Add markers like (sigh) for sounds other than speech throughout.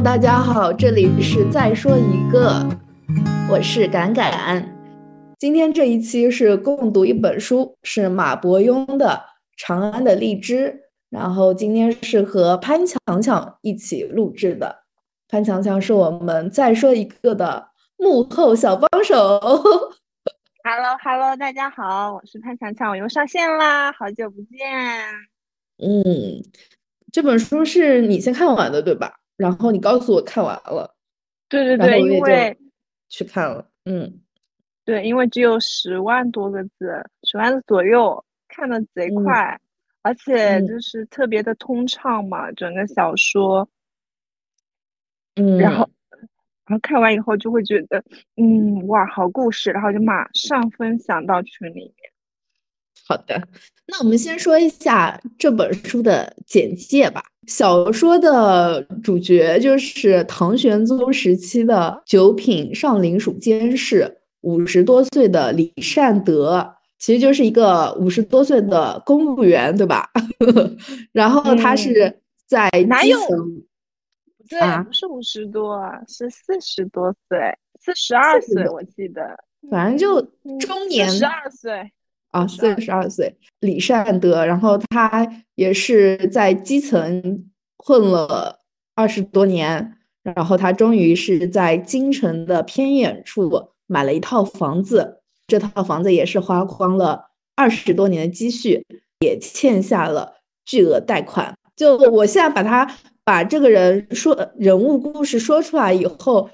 Hello，大家好，这里是再说一个，我是敢敢。今天这一期是共读一本书，是马伯庸的《长安的荔枝》，然后今天是和潘强强一起录制的。潘强强是我们再说一个的幕后小帮手。Hello，Hello，大家好，我是潘强强，我又上线啦，好久不见。嗯，这本书是你先看完的对吧？然后你告诉我看完了，对对对，因为去看了，嗯，对，因为只有十万多个字，十万字左右，看的贼快，而且就是特别的通畅嘛，整个小说，嗯，然后，然后看完以后就会觉得，嗯，哇，好故事，然后就马上分享到群里面。好的，那我们先说一下这本书的简介吧。小说的主角就是唐玄宗时期的九品上林署监事，五十多岁的李善德，其实就是一个五十多岁的公务员，对吧？(laughs) 然后他是在基层，不对，不是五十多，是四十多岁，四十二岁，我记得，反正就中年，十二岁。啊，四十二岁，李善德，然后他也是在基层混了二十多年，然后他终于是在京城的偏远处买了一套房子，这套房子也是花光了二十多年的积蓄，也欠下了巨额贷款。就我现在把他把这个人说人物故事说出来以后。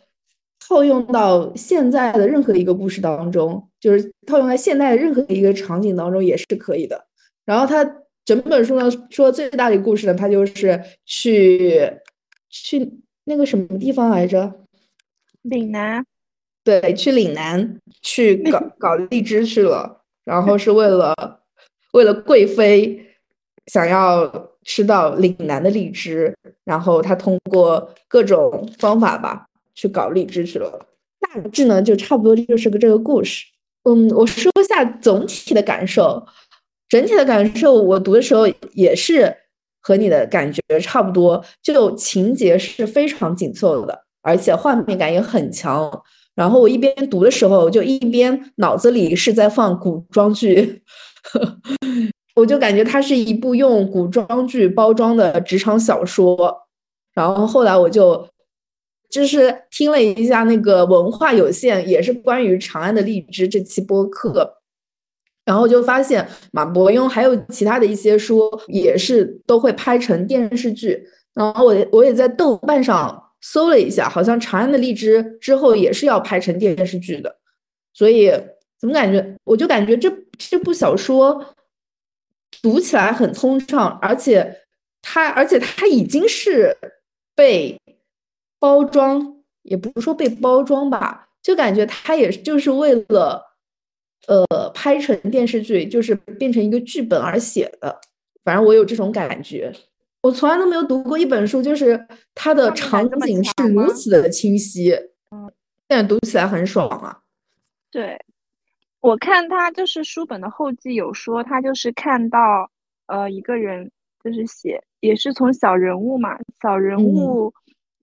套用到现在的任何一个故事当中，就是套用在现代的任何一个场景当中也是可以的。然后他整本书呢说最大的一个故事呢，他就是去去那个什么地方来着？岭南。对，去岭南去搞搞荔枝去了。然后是为了为了贵妃想要吃到岭南的荔枝，然后他通过各种方法吧。去搞荔枝去了，大致呢就差不多就是个这个故事。嗯，我说一下总体的感受，整体的感受，我读的时候也是和你的感觉差不多，就情节是非常紧凑的，而且画面感也很强。然后我一边读的时候，就一边脑子里是在放古装剧，(laughs) 我就感觉它是一部用古装剧包装的职场小说。然后后来我就。就是听了一下那个文化有限，也是关于长安的荔枝这期播客，然后就发现马伯庸还有其他的一些书也是都会拍成电视剧。然后我我也在豆瓣上搜了一下，好像长安的荔枝之后也是要拍成电视剧的。所以怎么感觉？我就感觉这这部小说读起来很通畅，而且它而且它已经是被。包装也不是说被包装吧，就感觉他也就是为了，呃，拍成电视剧，就是变成一个剧本而写的。反正我有这种感觉，我从来都没有读过一本书，就是它的场景是如此的清晰，嗯，但读起来很爽啊。对，我看他就是书本的后记有说，他就是看到呃一个人就是写，也是从小人物嘛，小人物。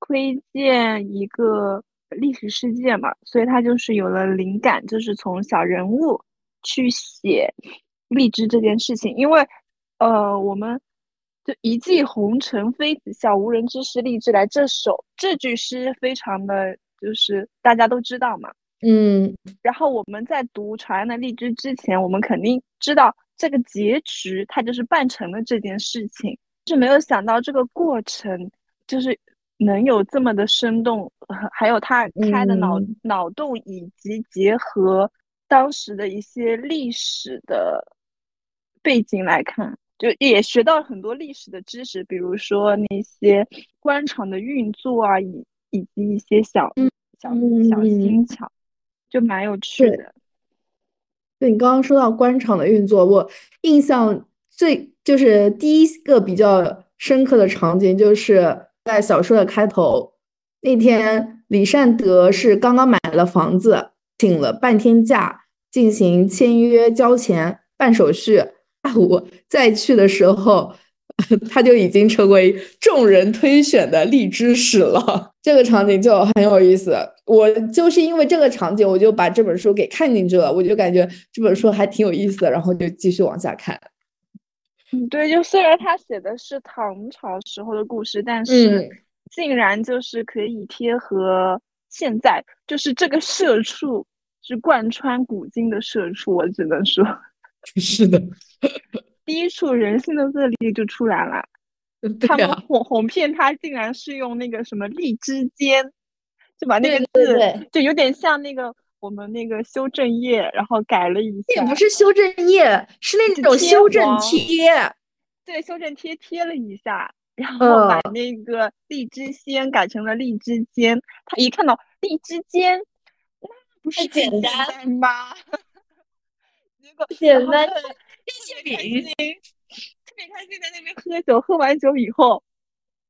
窥见一个历史事件嘛，所以他就是有了灵感，就是从小人物去写荔枝这件事情。因为，呃，我们就一骑红尘妃子笑，无人知是荔枝来。这首这句诗非常的就是大家都知道嘛，嗯。然后我们在读《长安的荔枝》之前，我们肯定知道这个结局，它就是办成了这件事情，是没有想到这个过程就是。能有这么的生动，还有他开的脑脑洞，以及结合当时的一些历史的背景来看，就也学到很多历史的知识，比如说那些官场的运作啊，以以及一些小小小心巧，就蛮有趣的。对你刚刚说到官场的运作，我印象最就是第一个比较深刻的场景就是。在小说的开头，那天李善德是刚刚买了房子，请了半天假进行签约、交钱、办手续。下午再去的时候，(laughs) 他就已经成为众人推选的荔枝史了。这个场景就很有意思。我就是因为这个场景，我就把这本书给看进去了。我就感觉这本书还挺有意思的，然后就继续往下看。嗯，对，就虽然他写的是唐朝时候的故事，但是竟然就是可以贴合现在，就是这个社畜是贯穿古今的社畜，我只能说，(laughs) 是的。第一处人性的恶劣就出来了，(laughs) 他们哄哄骗他，竟然是用那个什么荔枝尖，就把那个字就有点像那个我们那个修正液，然后改了一下，也不是修正液，是那种修正贴，对，修正贴贴了一下，然后把那个荔枝仙改成了荔枝尖，他一看到荔枝尖，那不是简单吗？(laughs) 结果简单。特别开心，特别开心，在那边喝酒。喝完酒以后，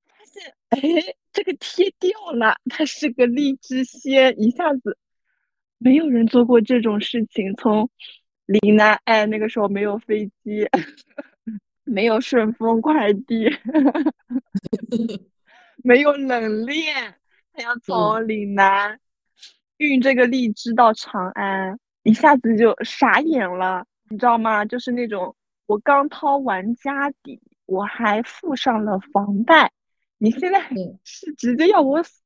发现哎，这个贴掉了，它是个荔枝仙，一下子没有人做过这种事情。从岭南，哎，那个时候没有飞机，(laughs) 没有顺丰快递，(laughs) 没有冷链，他要从岭南运这个荔枝到长安，一下子就傻眼了。你知道吗？就是那种我刚掏完家底，我还付上了房贷，你现在是直接要我死？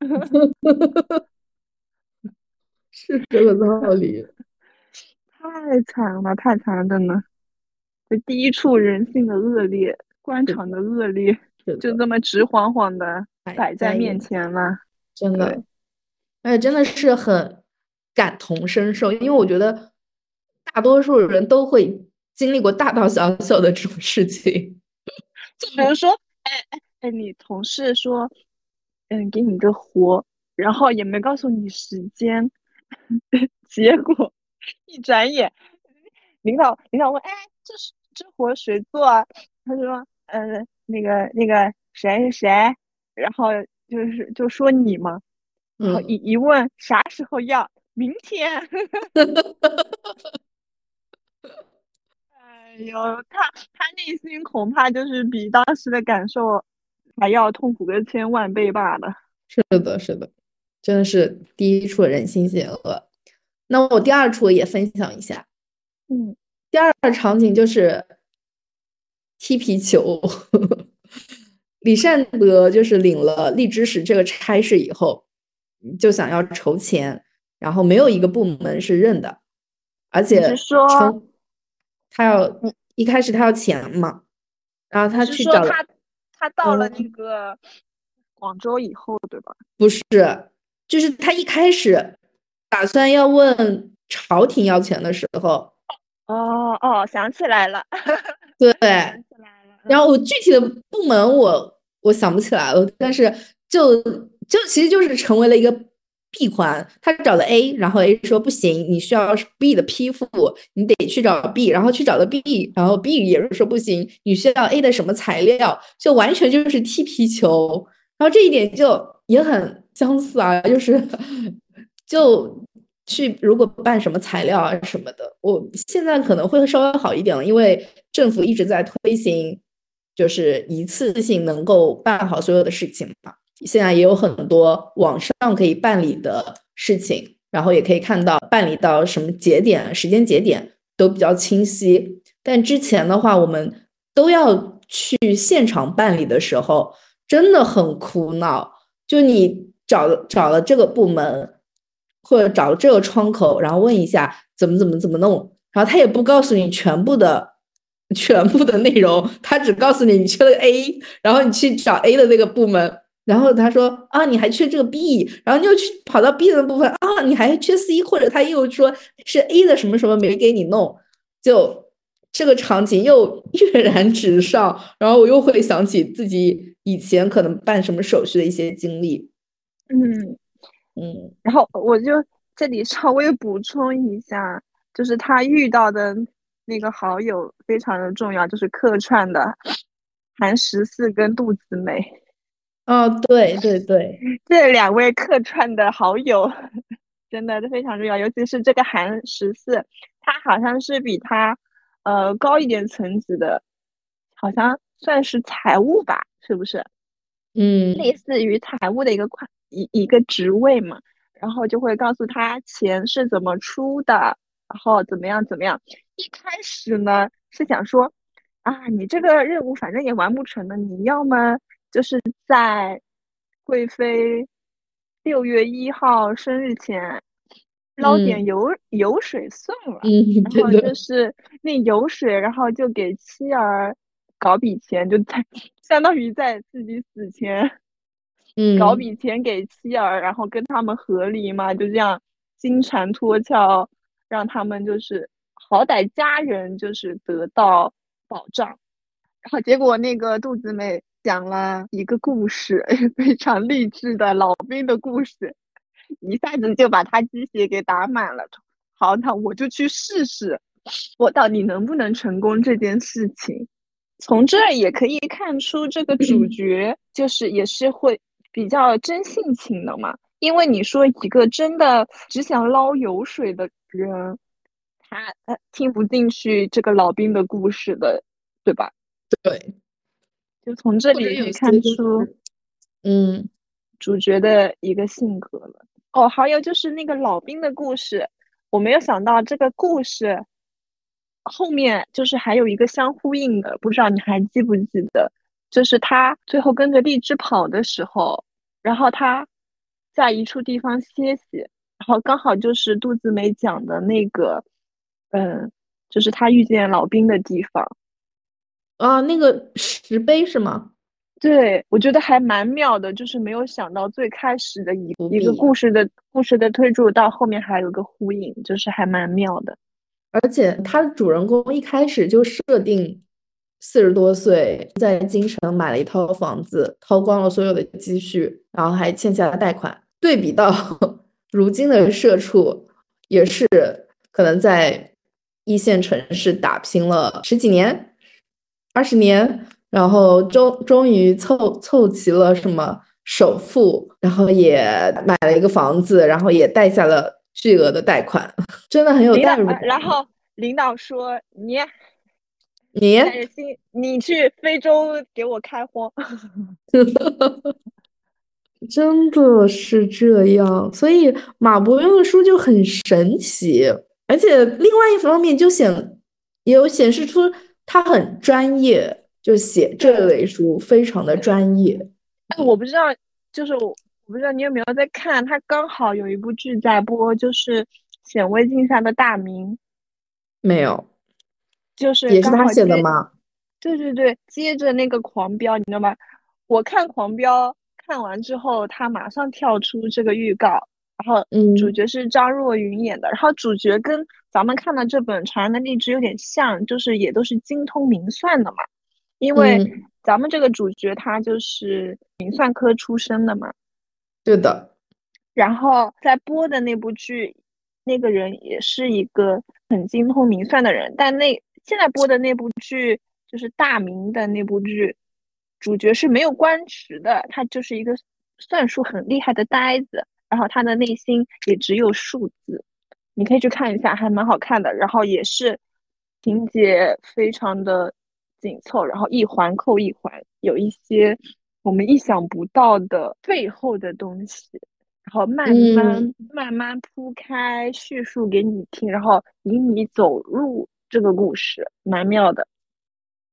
(laughs) 是这个道理，太惨了，太惨了，真的。这第一处人性的恶劣，官场的恶劣，就这么直晃晃的摆在面前了，真的。哎，真的是很感同身受，因为我觉得。大多数人都会经历过大大小小的这种事情，(laughs) 就比如说，哎哎哎，你同事说，嗯，给你个活，然后也没告诉你时间，(laughs) 结果一转眼，领导领导问，哎，这是这活谁做？啊？他说，呃，那个那个谁谁，然后就是就说你嘛，然后一一问啥时候要，明天。(laughs) 哎呦，他他内心恐怕就是比当时的感受还要痛苦个千万倍罢了。是的，是的，真的是第一处人心险恶。那我第二处也分享一下。嗯，第二个场景就是踢皮球。李善德就是领了荔枝使这个差事以后，就想要筹钱，然后没有一个部门是认的，而且说。他要一开始他要钱嘛，然后他去找他，他到了那个广州以后，对吧？不是，就是他一开始打算要问朝廷要钱的时候，哦哦，想起来了，(laughs) 对，(laughs) 然后我具体的部门我我想不起来了，但是就就其实就是成为了一个。闭环，他找了 A，然后 A 说不行，你需要 B 的批复，你得去找 B，然后去找了 B，然后 B 也是说不行，你需要 A 的什么材料，就完全就是踢皮球，然后这一点就也很相似啊，就是就去如果办什么材料啊什么的，我现在可能会稍微好一点了，因为政府一直在推行，就是一次性能够办好所有的事情嘛。现在也有很多网上可以办理的事情，然后也可以看到办理到什么节点、时间节点都比较清晰。但之前的话，我们都要去现场办理的时候，真的很苦恼。就你找了找了这个部门，或者找了这个窗口，然后问一下怎么怎么怎么弄，然后他也不告诉你全部的 (laughs) 全部的内容，他只告诉你你缺了 A，然后你去找 A 的那个部门。然后他说啊，你还缺这个 B，然后你又去跑到 B 的部分啊，你还缺 C，或者他又说是 A 的什么什么没给你弄，就这个场景又 (laughs) 跃然纸上，然后我又会想起自己以前可能办什么手续的一些经历，嗯嗯，然后我就这里稍微补充一下，就是他遇到的那个好友非常的重要，就是客串的韩十四跟杜子美。哦，对对对，这两位客串的好友真的非常重要，尤其是这个韩十四，他好像是比他呃高一点层级的，好像算是财务吧，是不是？嗯，类似于财务的一个快一一个职位嘛，然后就会告诉他钱是怎么出的，然后怎么样怎么样。一开始呢是想说，啊，你这个任务反正也完不成的，你要么就是在贵妃六月一号生日前捞点油油水算了，然后就是那油水，然后就给妻儿搞笔钱，就在相当于在自己死前，嗯，搞笔钱给妻儿，然后跟他们和离嘛，就这样金蝉脱壳，让他们就是好歹家人就是得到保障，然后结果那个杜子美讲了一个故事，(laughs) 非常励志的老兵的故事。一下子就把他鸡血给打满了。好，那我就去试试，我到底能不能成功这件事情。从这儿也可以看出，这个主角就是也是会比较真性情的嘛。因为你说一个真的只想捞油水的人，他他听不进去这个老兵的故事的，对吧？对，就从这里可以看出，嗯，主角的一个性格了。哦，还有就是那个老兵的故事，我没有想到这个故事后面就是还有一个相呼应的，不知道你还记不记得？就是他最后跟着荔枝跑的时候，然后他在一处地方歇息，然后刚好就是杜子美讲的那个，嗯，就是他遇见老兵的地方。啊，那个石碑是吗？对，我觉得还蛮妙的，就是没有想到最开始的一一个故事的故事的推出到后面还有个呼应，就是还蛮妙的。而且他的主人公一开始就设定四十多岁，在京城买了一套房子，掏光了所有的积蓄，然后还欠下了贷款。对比到 (laughs) 如今的社畜，也是可能在一线城市打拼了十几年、二十年。然后终终于凑凑齐了什么首付，然后也买了一个房子，然后也贷下了巨额的贷款，(laughs) 真的很有代入感。然后领导说：“你，你带着心，你去非洲给我开荒。(laughs) ”真的是这样，所以马伯庸的书就很神奇，而且另外一方面就显也有显示出他很专业。就写这类书非常的专业，哎，我不知道，就是我我不知道你有没有在看，他刚好有一部剧在播，就是《显微镜下的大明》，没有，就是也是他写的吗？对对对，接着那个《狂飙》，你知道吗？我看《狂飙》看完之后，他马上跳出这个预告，然后主角是张若昀演的，然后主角跟咱们看的这本《长安的荔枝》有点像，就是也都是精通明算的嘛。因为咱们这个主角他就是明算科出身的嘛，对的。然后在播的那部剧，那个人也是一个很精通明算的人。但那现在播的那部剧就是大明的那部剧，主角是没有官职的，他就是一个算术很厉害的呆子。然后他的内心也只有数字，你可以去看一下，还蛮好看的。然后也是情节非常的。紧凑，然后一环扣一环，有一些我们意想不到的背后的东西，然后慢慢慢慢铺开叙述给你听，然后引你走入这个故事，蛮妙的。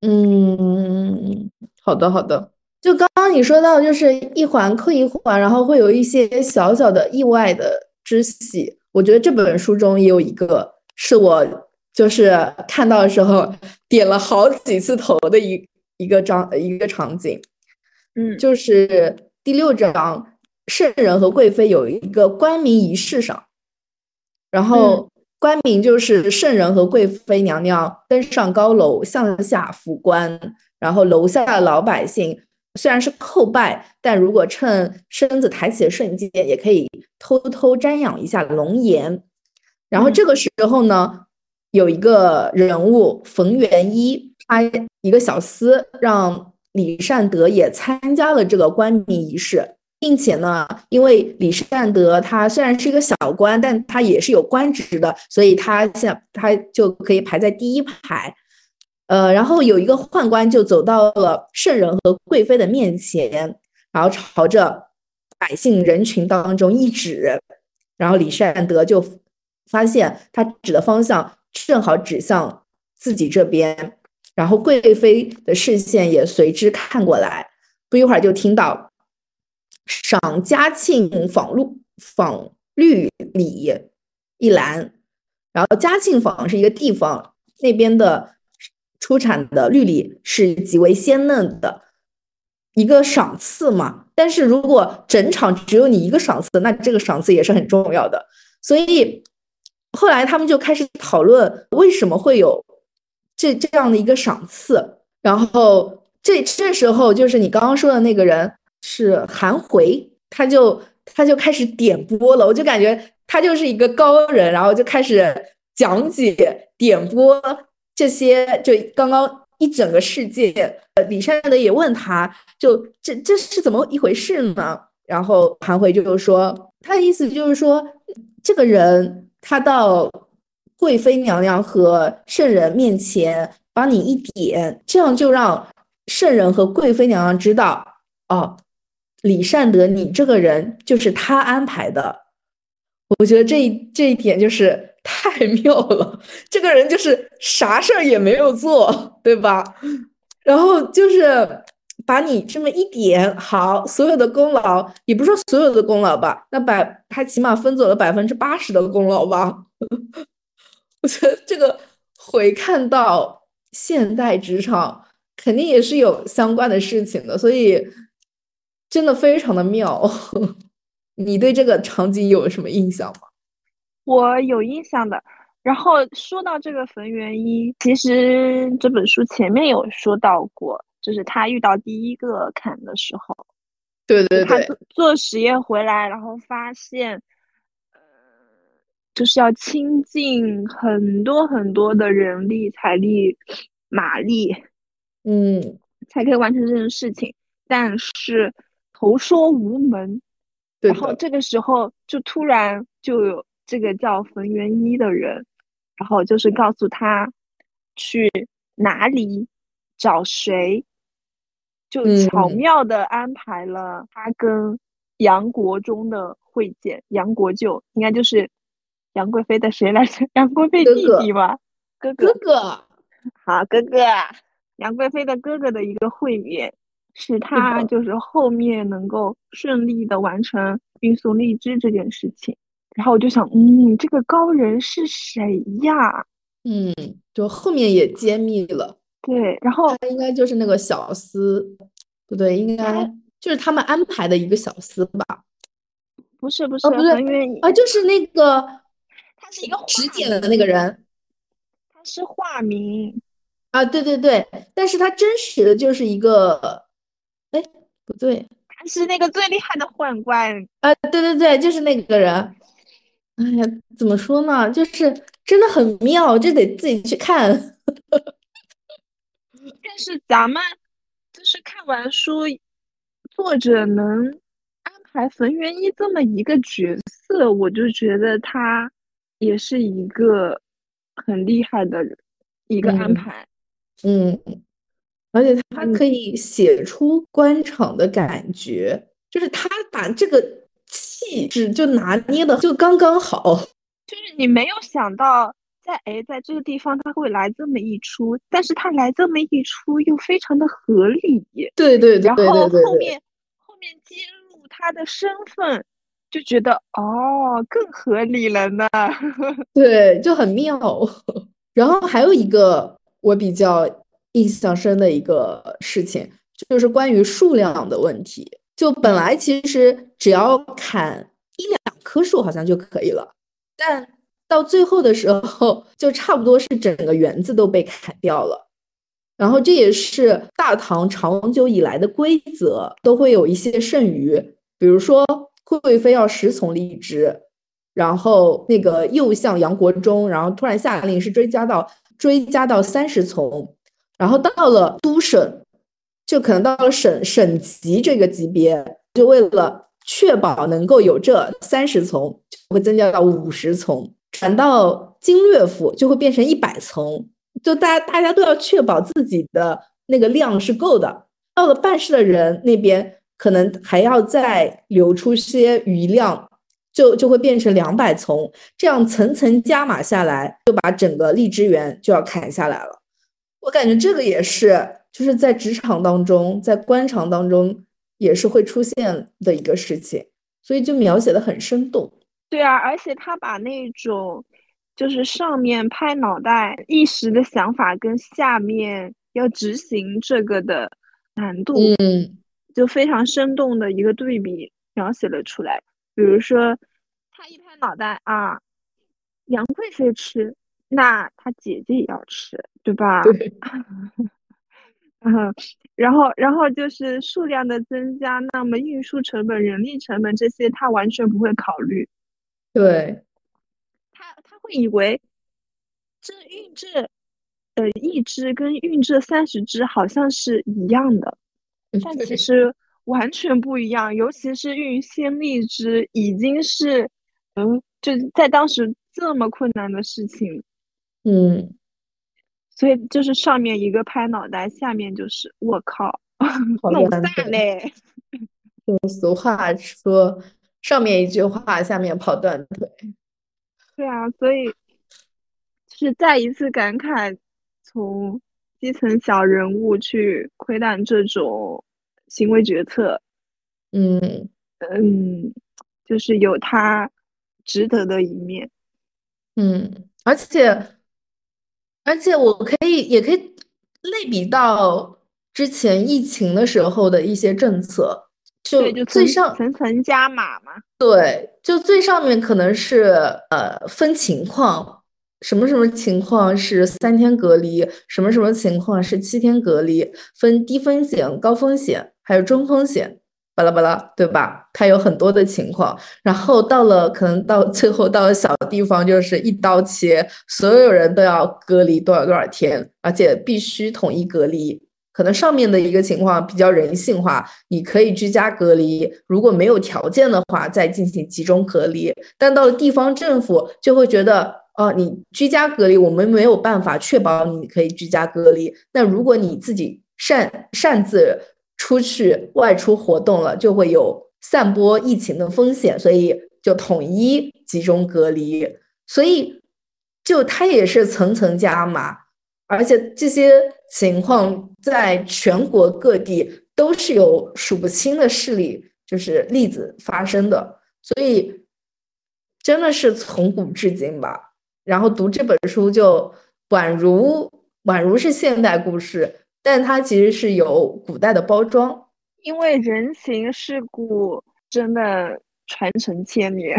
嗯，好的好的。就刚刚你说到，就是一环扣一环，然后会有一些小小的意外的之喜。我觉得这本书中也有一个是我。就是看到的时候点了好几次头的一一个章一个场景，嗯，就是第六章圣人和贵妃有一个冠名仪式上，然后冠名就是圣人和贵妃娘娘登上高楼向下俯观，然后楼下的老百姓虽然是叩拜，但如果趁身子抬起的瞬间，也可以偷偷瞻仰一下龙颜，然后这个时候呢。有一个人物冯元一，他一个小厮让李善德也参加了这个冠名仪式，并且呢，因为李善德他虽然是一个小官，但他也是有官职的，所以他现他就可以排在第一排。呃，然后有一个宦官就走到了圣人和贵妃的面前，然后朝着百姓人群当中一指，然后李善德就发现他指的方向正好指向自己这边，然后贵妃的视线也随之看过来，不一会儿就听到赏嘉庆访绿访绿里一栏，然后嘉庆坊是一个地方，那边的。出产的绿梨是极为鲜嫩的一个赏赐嘛，但是如果整场只有你一个赏赐，那这个赏赐也是很重要的。所以后来他们就开始讨论为什么会有这这样的一个赏赐。然后这这时候就是你刚刚说的那个人是韩回，他就他就开始点播了，我就感觉他就是一个高人，然后就开始讲解点播。这些就刚刚一整个世界，呃，李善德也问他，就这这是怎么一回事呢？然后韩回就说，他的意思就是说，这个人他到贵妃娘娘和圣人面前帮你一点，这样就让圣人和贵妃娘娘知道，哦，李善德你这个人就是他安排的。我觉得这一这一点就是。(laughs) 太妙了，这个人就是啥事儿也没有做，对吧？然后就是把你这么一点好，所有的功劳也不是说所有的功劳吧，那百他起码分走了百分之八十的功劳吧。(laughs) 我觉得这个回看到现代职场，肯定也是有相关的事情的，所以真的非常的妙。(laughs) 你对这个场景有什么印象吗？我有印象的，然后说到这个冯元一，其实这本书前面有说到过，就是他遇到第一个坎的时候，对对对，他做实验回来，然后发现，呃，就是要倾尽很多很多的人力、财力、马力，嗯，才可以完成这件事情，但是投说无门，然后这个时候就突然就有。这个叫冯元一的人，然后就是告诉他去哪里找谁，就巧妙的安排了他跟杨国忠的会见。杨国舅应该就是杨贵妃的谁来着？(laughs) 杨贵妃弟弟吗？哥哥哥，好哥哥，(laughs) 杨贵妃的哥哥的一个会面，使他就是后面能够顺利的完成运送荔枝这件事情。然后我就想，嗯，这个高人是谁呀？嗯，就后面也揭秘了。对，然后他应该就是那个小厮，不对，应该就是他们安排的一个小厮吧？不是，不是，不是啊，就是那个，他是一个指点的那个人，他是化名啊，对对对，但是他真实的就是一个，哎，不对，他是那个最厉害的宦官啊，对对对，就是那个人。哎呀，怎么说呢？就是真的很妙，这得自己去看。(laughs) 但是咱们就是看完书，作者能安排冯元一这么一个角色，我就觉得他也是一个很厉害的一个安排。嗯，而且他可以写出官场的感觉，就是他把这个。气质就拿捏的就刚刚好，就是你没有想到在哎，在这个地方他会来这么一出，但是他来这么一出又非常的合理。对对对，然后后面后面揭露他的身份，就觉得哦更合理了呢。(laughs) 对，就很妙。(laughs) 然后还有一个我比较印象深的一个事情，就是关于数量的问题。就本来其实只要砍一两棵树好像就可以了，但到最后的时候就差不多是整个园子都被砍掉了。然后这也是大唐长久以来的规则，都会有一些剩余，比如说贵妃要十丛荔枝，然后那个右相杨国忠，然后突然下令是追加到追加到三十丛，然后到了都省。就可能到了省省级这个级别，就为了确保能够有这三十丛，就会增加到五十丛；转到经略府就会变成一百丛。就大家大家都要确保自己的那个量是够的。到了办事的人那边，可能还要再留出些余量，就就会变成两百丛，这样层层加码下来，就把整个荔枝园就要砍下来了。我感觉这个也是，就是在职场当中，在官场当中也是会出现的一个事情，所以就描写的很生动。对啊，而且他把那种就是上面拍脑袋一时的想法，跟下面要执行这个的。难度，嗯，就非常生动的一个对比描写了出来。比如说，他一拍脑袋啊，杨贵妃吃，那他姐姐也要吃，对吧？对。(laughs) 嗯，然后，然后就是数量的增加，那么运输成本、人力成本这些，他完全不会考虑。对。他他会以为这运这。呃，一只跟运这三十只好像是一样的，但其实完全不一样。尤其是运鲜荔枝，已经是，嗯，就在当时这么困难的事情，嗯，所以就是上面一个拍脑袋，下面就是我靠，弄散嘞。就俗话说，上面一句话，下面跑断腿。对啊，所以就是再一次感慨。从基层小人物去窥探这种行为决策，嗯嗯，就是有他值得的一面，嗯，而且而且我可以也可以类比到之前疫情的时候的一些政策，就最上层层加码嘛，对，就最上面可能是呃分情况。什么什么情况是三天隔离？什么什么情况是七天隔离？分低风险、高风险，还有中风险，巴拉巴拉，对吧？它有很多的情况。然后到了可能到最后到了小地方，就是一刀切，所有人都要隔离多少多少天，而且必须统一隔离。可能上面的一个情况比较人性化，你可以居家隔离，如果没有条件的话再进行集中隔离。但到了地方政府就会觉得。哦，你居家隔离，我们没有办法确保你可以居家隔离。那如果你自己擅擅自出去外出活动了，就会有散播疫情的风险，所以就统一集中隔离。所以，就它也是层层加码，而且这些情况在全国各地都是有数不清的事例，就是例子发生的。所以，真的是从古至今吧。然后读这本书就宛如宛如是现代故事，但它其实是有古代的包装，因为人情世故真的传承千年。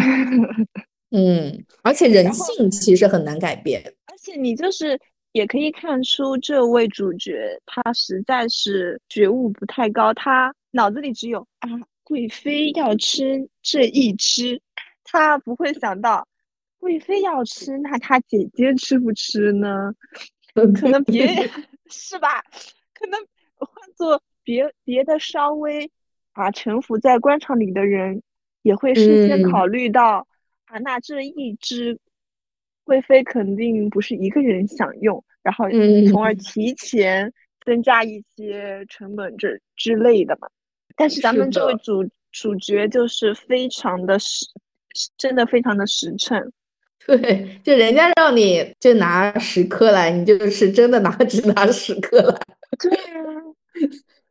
嗯，而且人性其实很难改变，而且你就是也可以看出这位主角他实在是觉悟不太高，他脑子里只有啊贵妃要吃这一只，他不会想到。贵妃要吃，那他姐姐吃不吃呢？(laughs) 可能别 (laughs) 是吧？可能换做别别的稍微啊沉浮在官场里的人，也会事先考虑到啊，那这一只贵妃肯定不是一个人享用，然后从而提前增加一些成本这之类的嘛。但是咱们这位主主角就是非常的实，真的非常的实诚。(laughs) 对，就人家让你就拿十克来，你就是真的拿只拿十克来。(laughs) 对啊，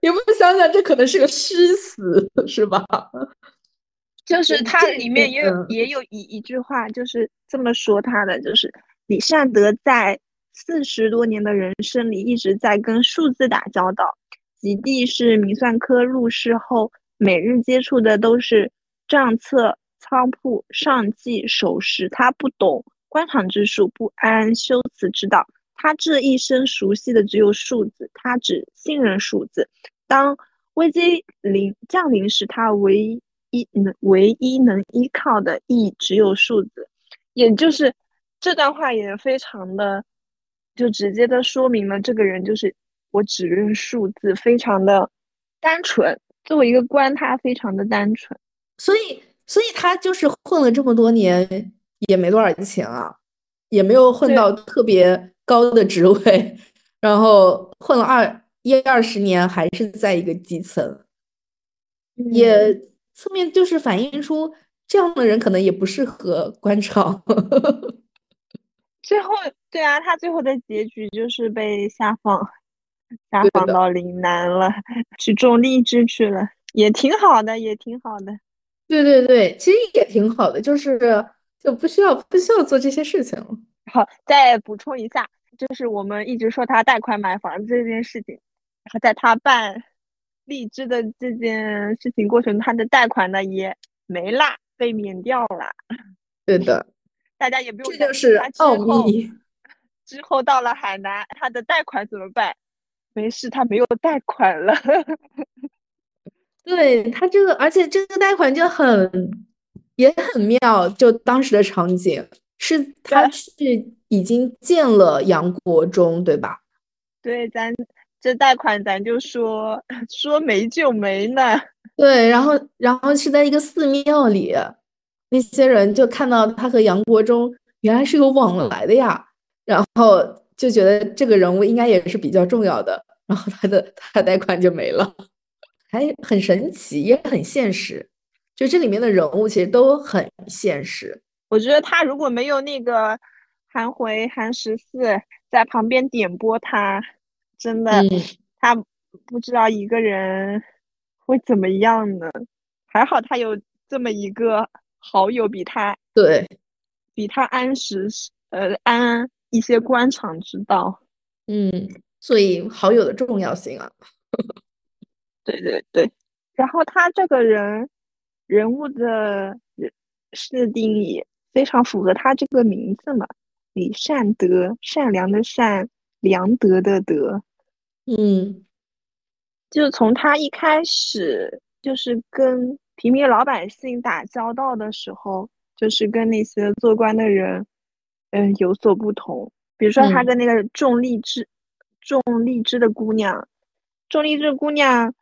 有没有想想，这可能是个虚词，是吧？(laughs) 就是它里面也有也有一一句话，就是这么说他的，就是李善德在四十多年的人生里一直在跟数字打交道。吉地是明算科入仕后，每日接触的都是账册。仓库上记守时，他不懂官场之术，不谙修辞之道。他这一生熟悉的只有数字，他只信任数字。当危机临降临时，他唯一能唯一能依靠的亦只有数字。也就是这段话也非常的，就直接的说明了这个人就是我只认数字，非常的单纯。作为一个官，他非常的单纯，所以。所以他就是混了这么多年，也没多少钱啊，也没有混到特别高的职位，然后混了二一二十年，还是在一个基层，也侧面就是反映出这样的人可能也不适合官场。(laughs) 最后，对啊，他最后的结局就是被下放，下放到岭南了，去种荔枝去了，也挺好的，也挺好的。对对对，其实也挺好的，就是就不需要不需要做这些事情了。好，再补充一下，就是我们一直说他贷款买房子这件事情，然后在他办荔枝的这件事情过程，他的贷款呢也没啦，被免掉了。对的。(laughs) 大家也不用，这就是奥秘。之后到了海南，他的贷款怎么办？没事，他没有贷款了。(laughs) 对他这个，而且这个贷款就很也很妙，就当时的场景是他是已经见了杨国忠，对吧？对，咱这贷款咱就说 (laughs) 说没就没呢。对，然后然后是在一个寺庙里。那些人就看到他和杨国忠原来是有往来的呀，然后就觉得这个人物应该也是比较重要的，然后他的他贷款就没了，还很神奇，也很现实。就这里面的人物其实都很现实。我觉得他如果没有那个韩回、韩十四在旁边点拨他，真的他不知道一个人会怎么样呢。还好他有这么一个。好友比他对，比他安时呃安一些官场之道，嗯，所以好友的重要性啊，对对对，然后他这个人人物的设定也非常符合他这个名字嘛，李善德，善良的善，良德的德，嗯，就从他一开始就是跟。平民老百姓打交道的时候，就是跟那些做官的人，嗯，有所不同。比如说，他跟那个种荔枝、种荔枝的姑娘，种荔枝姑娘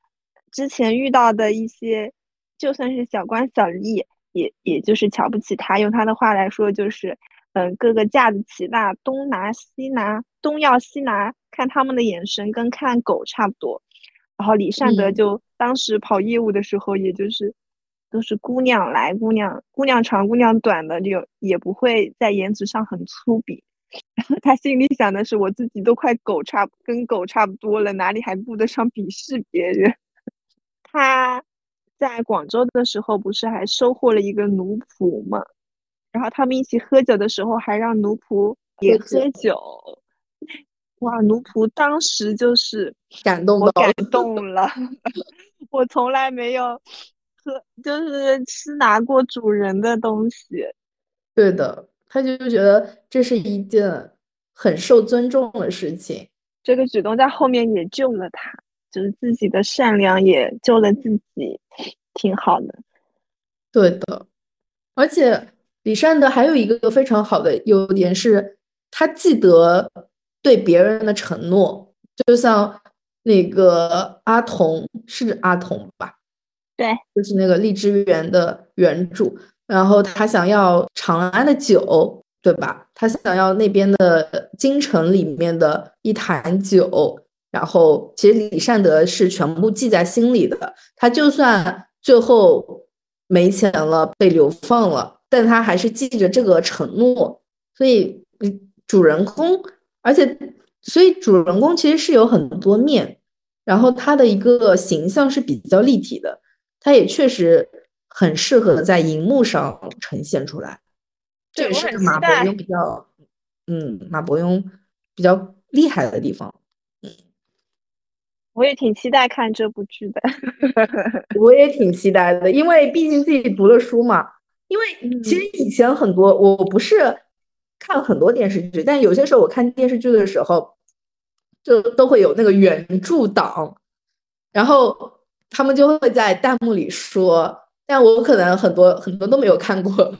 之前遇到的一些，就算是小官小吏，也也就是瞧不起他。用他的话来说，就是，嗯，各个架子起大，东拿西拿，东要西拿，看他们的眼神跟看狗差不多。然后李善德就当时跑业务的时候，也就是。都是姑娘来，姑娘姑娘长，姑娘短的，就也不会在颜值上很粗鄙。然 (laughs) 后他心里想的是，我自己都快狗差，跟狗差不多了，哪里还顾得上鄙视别人？(laughs) 他在广州的时候，不是还收获了一个奴仆吗？然后他们一起喝酒的时候，还让奴仆也喝酒。哇，奴仆当时就是感动，到感动了，(laughs) 我从来没有。喝就是吃拿过主人的东西，对的，他就觉得这是一件很受尊重的事情。这个举动在后面也救了他，就是自己的善良也救了自己，挺好的。对的，而且李善德还有一个非常好的优点是，他记得对别人的承诺，就像那个阿童是阿童吧。对，就是那个荔枝园的原主，然后他想要长安的酒，对吧？他想要那边的京城里面的一坛酒，然后其实李善德是全部记在心里的。他就算最后没钱了，被流放了，但他还是记着这个承诺。所以主人公，而且所以主人公其实是有很多面，然后他的一个形象是比较立体的。他也确实很适合在荧幕上呈现出来，这也是马伯庸比较，嗯，马伯庸比较厉害的地方。嗯，我也挺期待看这部剧的，(laughs) 我也挺期待的，因为毕竟自己读了书嘛。因为其实以前很多，我不是看很多电视剧，但有些时候我看电视剧的时候，就都会有那个原著党，然后。他们就会在弹幕里说，但我可能很多很多都没有看过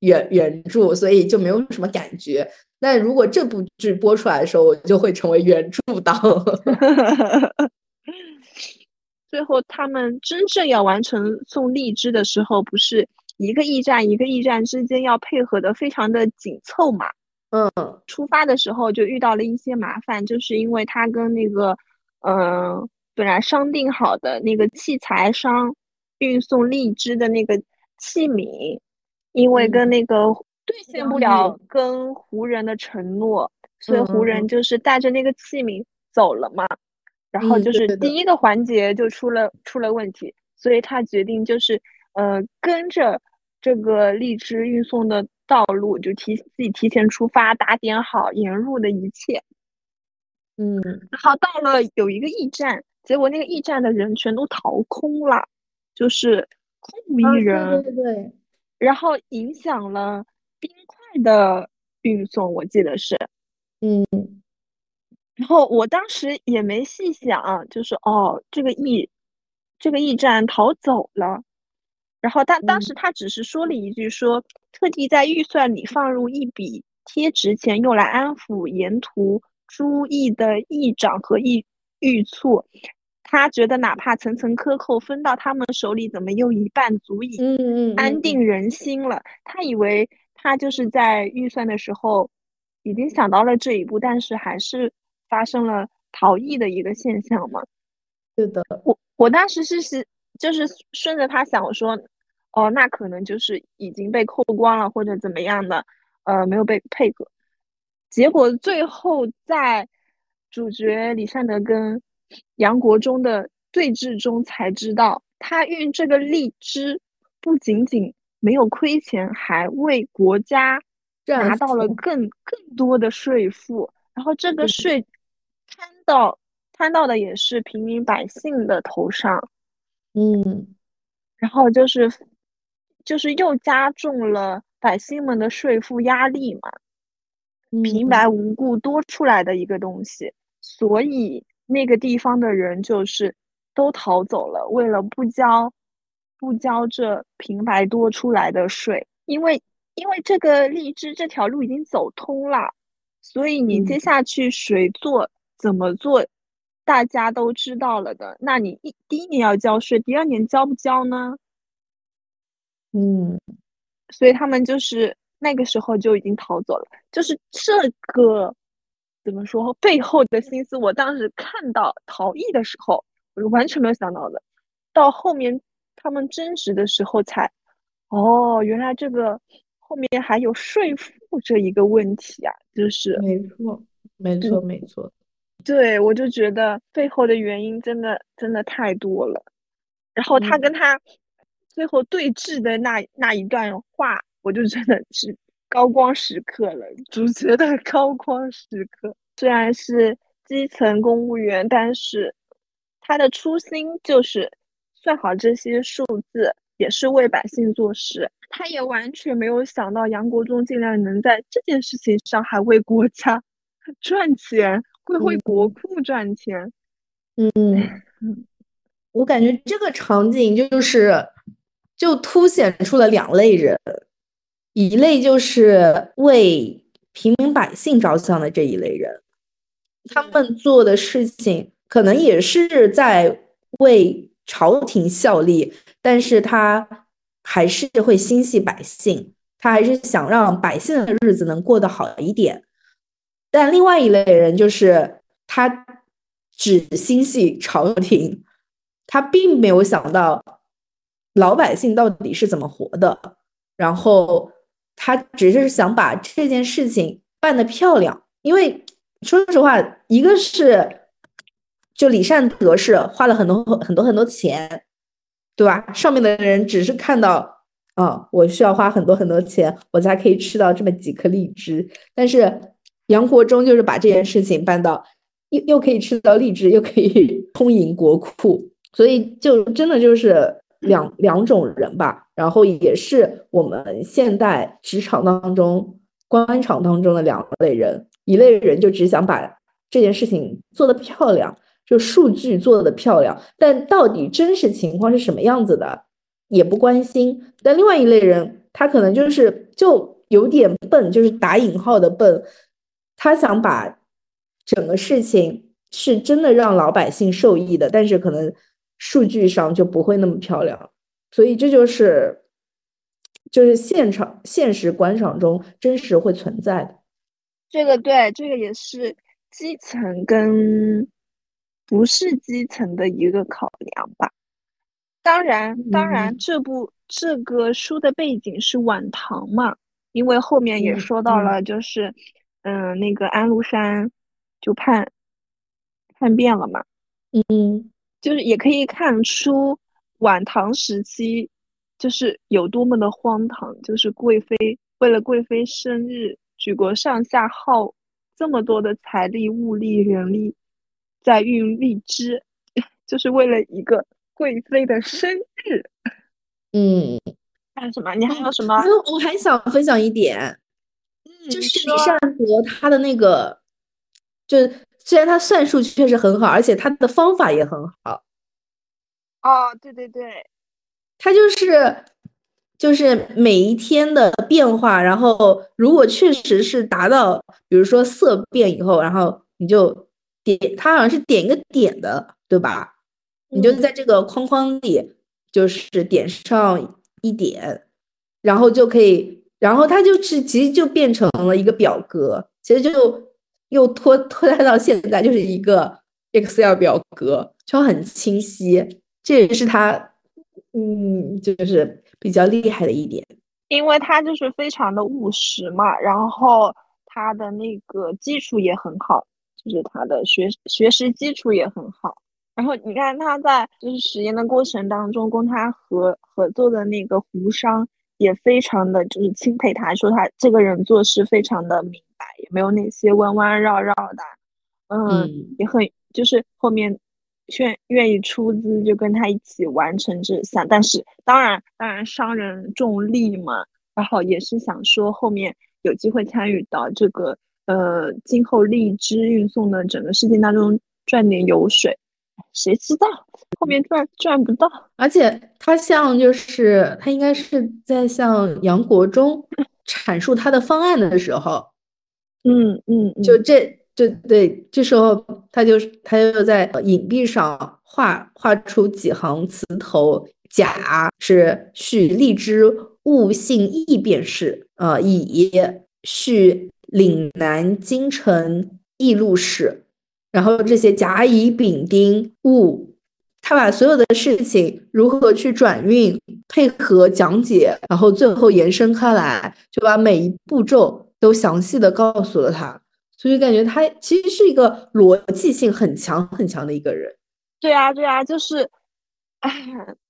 原原著，所以就没有什么感觉。那如果这部剧播出来的时候，我就会成为原著党。(laughs) 最后，他们真正要完成送荔枝的时候，不是一个驿站一个驿站之间要配合的非常的紧凑嘛？嗯，出发的时候就遇到了一些麻烦，就是因为他跟那个，嗯，本来商定好的那个器材商运送荔枝的那个器皿，因为跟那个兑现不了跟湖人的承诺，所以湖人就是带着那个器皿走了嘛。然后就是第一个环节就出了出了问题，所以他决定就是，呃，跟着这个荔枝运送的道路，就提自己提前出发，打点好沿路的一切。嗯，然后到了有一个驿站，结果那个驿站的人全都逃空了，就是空无一人。对对对。然后影响了冰块的运送，我记得是。嗯。然后我当时也没细想，就是哦，这个驿，这个驿站逃走了。然后他当时他只是说了一句，说特地在预算里放入一笔贴值钱，用来安抚沿途诸驿的驿长和驿御卒。他觉得哪怕层层克扣分到他们手里，怎么又一半足以安定人心了？他以为他就是在预算的时候已经想到了这一步，但是还是。发生了逃逸的一个现象嘛？是的，我我当时是是就是顺着他想，我说，哦，那可能就是已经被扣光了或者怎么样的，呃，没有被配合。结果最后在主角李善德跟杨国忠的对峙中才知道，他运这个荔枝不仅仅没有亏钱，还为国家拿到了更更多的税赋，然后这个税。摊到摊到的也是平民百姓的头上，嗯，然后就是就是又加重了百姓们的税负压力嘛，平白。无故多出来的一个东西，所以那个地方的人就是都逃走了，为了不交不交这平白多出来的税，因为因为这个荔枝这条路已经走通了，所以你接下去谁做？怎么做，大家都知道了的。那你一第一年要交税，第二年交不交呢？嗯，所以他们就是那个时候就已经逃走了。就是这个怎么说背后的心思，我当时看到逃逸的时候，我是完全没有想到的。到后面他们争执的时候才，哦，原来这个后面还有税负这一个问题啊！就是没错，没错，没错。对，我就觉得背后的原因真的真的太多了。然后他跟他最后对峙的那那一段话，我就真的是高光时刻了，主角的高光时刻。虽然是基层公务员，但是他的初心就是算好这些数字，也是为百姓做事。他也完全没有想到杨国忠竟然能在这件事情上还为国家 (laughs) 赚钱。会为国库赚钱，嗯，我感觉这个场景就是就凸显出了两类人，一类就是为平民百姓着想的这一类人，他们做的事情可能也是在为朝廷效力，但是他还是会心系百姓，他还是想让百姓的日子能过得好一点。但另外一类人就是他只心系朝廷，他并没有想到老百姓到底是怎么活的，然后他只是想把这件事情办得漂亮。因为说实话，一个是就李善德是花了很多很多很多钱，对吧？上面的人只是看到，啊，我需要花很多很多钱，我才可以吃到这么几颗荔枝，但是。杨国忠就是把这件事情办到，又又可以吃到荔枝，又可以 (laughs) 充盈国库，所以就真的就是两两种人吧。然后也是我们现代职场当中、官场当中的两类人，一类人就只想把这件事情做得漂亮，就数据做得漂亮，但到底真实情况是什么样子的也不关心。但另外一类人，他可能就是就有点笨，就是打引号的笨。他想把整个事情是真的让老百姓受益的，但是可能数据上就不会那么漂亮，所以这就是就是现场现实官场中真实会存在的。这个对，这个也是基层跟不是基层的一个考量吧。当然，当然，这部这个书的背景是晚唐嘛，因为后面也说到了，就是嗯，那个安禄山就叛叛变了嘛，嗯，就是也可以看出晚唐时期就是有多么的荒唐，就是贵妃为了贵妃生日。举国上下耗这么多的财力、物力、人力在运荔枝，(laughs) 就是为了一个贵妃的生日。嗯，还有什么？你还有什么？我还想分享一点，就是李善德他的那个，就是虽然他算术确实很好，而且他的方法也很好。哦，对对对，他就是。就是每一天的变化，然后如果确实是达到，比如说色变以后，然后你就点，他好像是点一个点的，对吧？你就在这个框框里，就是点上一点，然后就可以，然后他就是其实就变成了一个表格，其实就又拖拖拉到现在就是一个 Excel 表格，就很清晰，这也是他，嗯，就是。比较厉害的一点，因为他就是非常的务实嘛，然后他的那个基础也很好，就是他的学学识基础也很好。然后你看他在就是实验的过程当中，跟他合合作的那个胡商也非常的就是钦佩他，说他这个人做事非常的明白，也没有那些弯弯绕绕的，嗯，也很就是后面。愿愿意出资就跟他一起完成这项，但是当然当然商人重利嘛，然后也是想说后面有机会参与到这个呃今后荔枝运送的整个事件当中赚点油水，谁知道后面赚赚不到？而且他像就是他应该是在向杨国忠 (laughs) 阐述他的方案的时候，嗯嗯，就这。就对，这时候他就他又在影壁上画画出几行词头，甲是续荔枝物性异便是，呃，乙续岭南京城驿路事，然后这些甲乙丙丁戊，他把所有的事情如何去转运、配合讲解，然后最后延伸开来，就把每一步骤都详细的告诉了他。所以感觉他其实是一个逻辑性很强很强的一个人。对啊，对啊，就是，哎，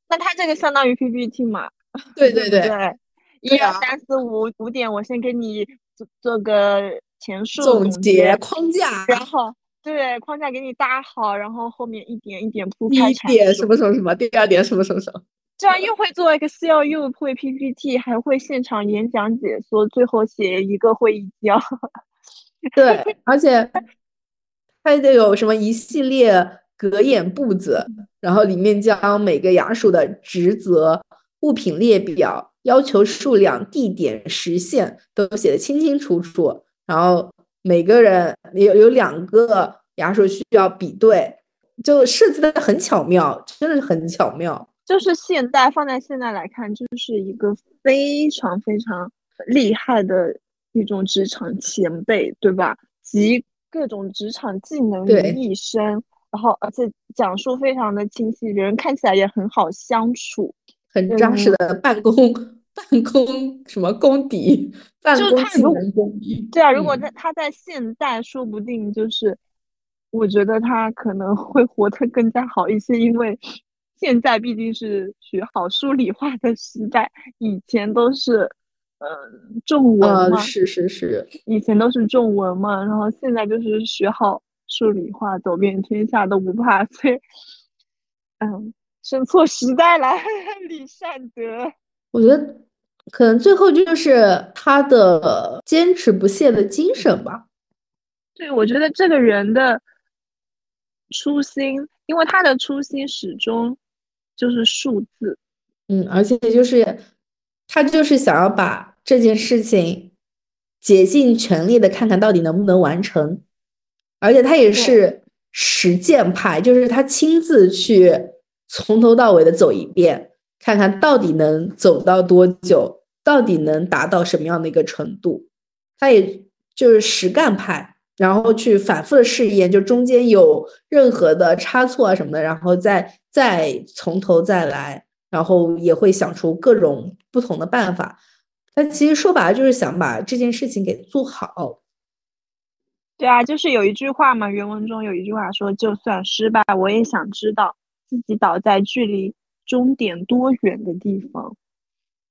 那他这个相当于 PPT 嘛？对 (laughs) 对对，一二三四五五点，我先给你做做个前述总结框架，然后对框架给你搭好，然后后面一点一点铺开。一点什么什么什么，第二点什么什么什么，这样又会做 Excel，又会 PPT，还会现场演讲解说，最后写一个会议纪要。对，而且 (laughs) 还得有什么一系列格眼步子，然后里面将每个衙署的职责、物品列表、要求数量、地点、时限都写的清清楚楚。然后每个人有有两个牙刷需要比对，就设计的很巧妙，真的是很巧妙。就是现代放在现在来看，就是一个非常非常厉害的。一种职场前辈，对吧？集各种职场技能于一身，然后而且讲述非常的清晰，人看起来也很好相处，很扎实的办公办公什么功底，办公技能功底。对啊，如果在他在现代，说不定就是我觉得他可能会活得更加好一些，因为现在毕竟是学好数理化的时代，以前都是。嗯，重文嘛，是是是，以前都是重文嘛，然后现在就是学好数理化，走遍天下都不怕。所以，嗯，生错时代了，(laughs) 李善德。我觉得可能最后就是他的坚持不懈的精神吧。对，我觉得这个人的初心，因为他的初心始终就是数字。嗯，而且就是他就是想要把。这件事情竭尽全力的看看到底能不能完成，而且他也是实践派，就是他亲自去从头到尾的走一遍，看看到底能走到多久，到底能达到什么样的一个程度。他也就是实干派，然后去反复的试验，就中间有任何的差错啊什么的，然后再再从头再来，然后也会想出各种不同的办法。他其实说白了就是想把这件事情给做好。对啊，就是有一句话嘛，原文中有一句话说：“就算失败，我也想知道自己倒在距离终点多远的地方。”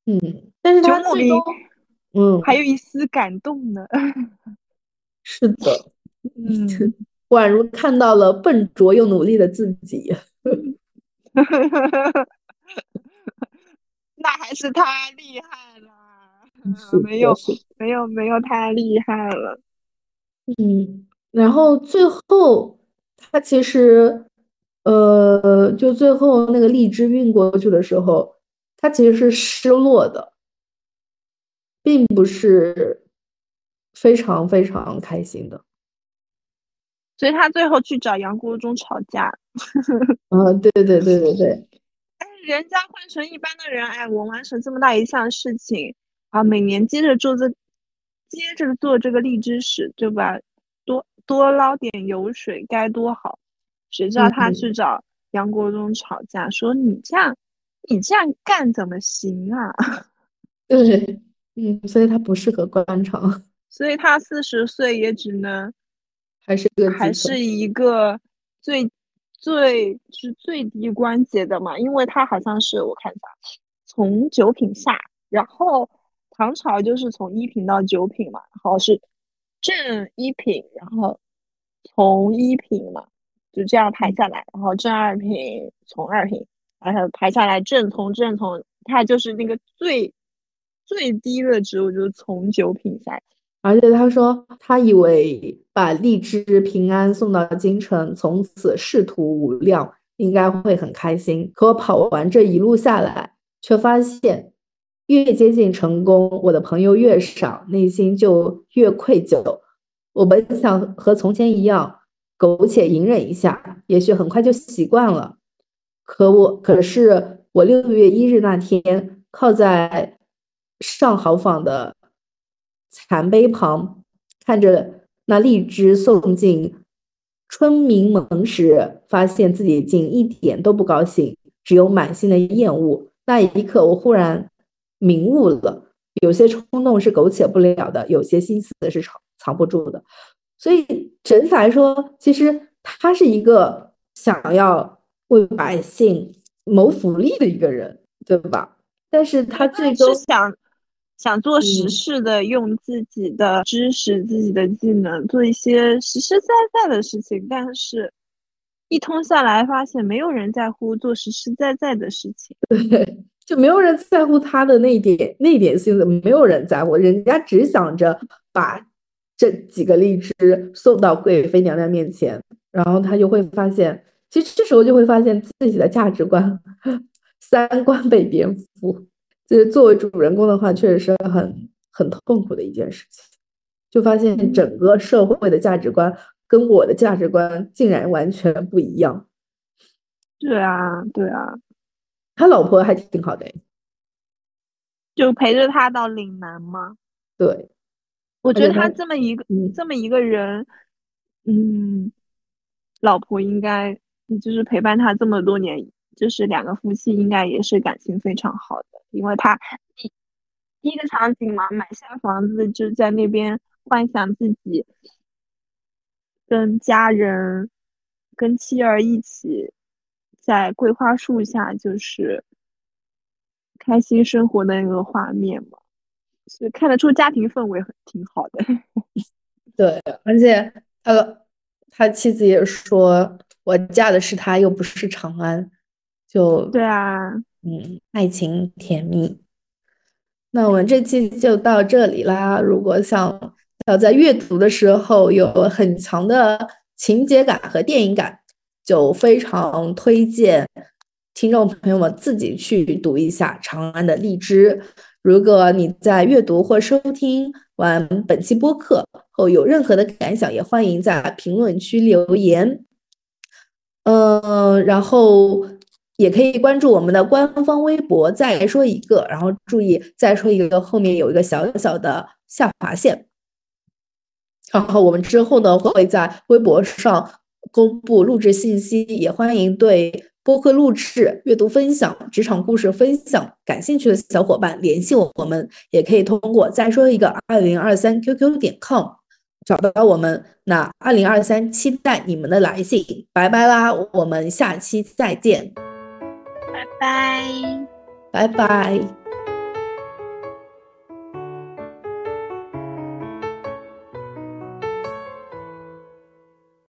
嗯，但是他最终，嗯，还有一丝感动呢。(laughs) 是的，嗯，(laughs) 宛如看到了笨拙又努力的自己。(laughs) 那还是他厉害了，没有，没有，没有太厉害了。嗯，然后最后他其实，呃，就最后那个荔枝运过去的时候，他其实是失落的，并不是非常非常开心的。所以他最后去找杨国忠吵架。嗯，(laughs) 对对对对对。哎，人家换成一般的人，哎，我完成这么大一项事情，啊，每年接着做这。接着做这个荔枝使，对吧？多多捞点油水该多好。谁知道他去找杨国忠吵架，说你这样，你这样干怎么行啊？(laughs) 对，嗯，所以他不适合官场。(laughs) 所以他四十岁也只能还是个还是一个最最是最低关节的嘛，因为他好像是我看一下，从九品下，然后。唐朝就是从一品到九品嘛，然后是正一品，然后从一品嘛，就这样排下来，然后正二品从二品，然后排下来正从正从，他就是那个最最低的职务就是从九品下来。而且他说他以为把荔枝平安送到京城，从此仕途无量，应该会很开心。可我跑完这一路下来，却发现。越接近成功，我的朋友越少，内心就越愧疚。我本想和从前一样苟且隐忍一下，也许很快就习惯了。可我，可是我六月一日那天，靠在上好坊的残碑旁，看着那荔枝送进春明门时，发现自己竟一点都不高兴，只有满心的厌恶。那一刻，我忽然。明悟了，有些冲动是苟且不了的，有些心思是藏藏不住的。所以整体来说，其实他是一个想要为百姓谋福利的一个人，对吧？但是他最终想想做实事的，用自己的知识、自己的技能做一些实实在在的事情。但是，一通下来，发现没有人在乎做实实在在的事情。(laughs) 对。就没有人在乎他的那点那点心思，没有人在乎，人家只想着把这几个荔枝送到贵妃娘娘面前，然后他就会发现，其实这时候就会发现自己的价值观、三观被颠覆。就是作为主人公的话，确实是很很痛苦的一件事情，就发现整个社会的价值观跟我的价值观竟然完全不一样。对啊，对啊。他老婆还挺好的，就陪着他到岭南吗？对，我觉得他这么一个这么一个人，嗯，老婆应该就是陪伴他这么多年，就是两个夫妻应该也是感情非常好的，因为他第第一个场景嘛，买下房子就在那边幻想自己跟家人、跟妻儿一起。在桂花树下，就是开心生活的那个画面嘛，所以看得出家庭氛围很挺好的。(laughs) 对，而且他他妻子也说，我嫁的是他，又不是长安，就对啊，嗯，爱情甜蜜。那我们这期就到这里啦。如果想要在阅读的时候有很强的情节感和电影感。就非常推荐听众朋友们自己去读一下《长安的荔枝》。如果你在阅读或收听完本期播客后有任何的感想，也欢迎在评论区留言。嗯，然后也可以关注我们的官方微博。再说一个，然后注意再说一个，后面有一个小小的下划线。然后我们之后呢会在微博上公布录制信息，也欢迎对播客录制、阅读分享、职场故事分享感兴趣的小伙伴联系我们，也可以通过再说一个二零二三 QQ 点 com 找到我们。那二零二三期待你们的来信，拜拜啦，我们下期再见，拜拜，拜拜。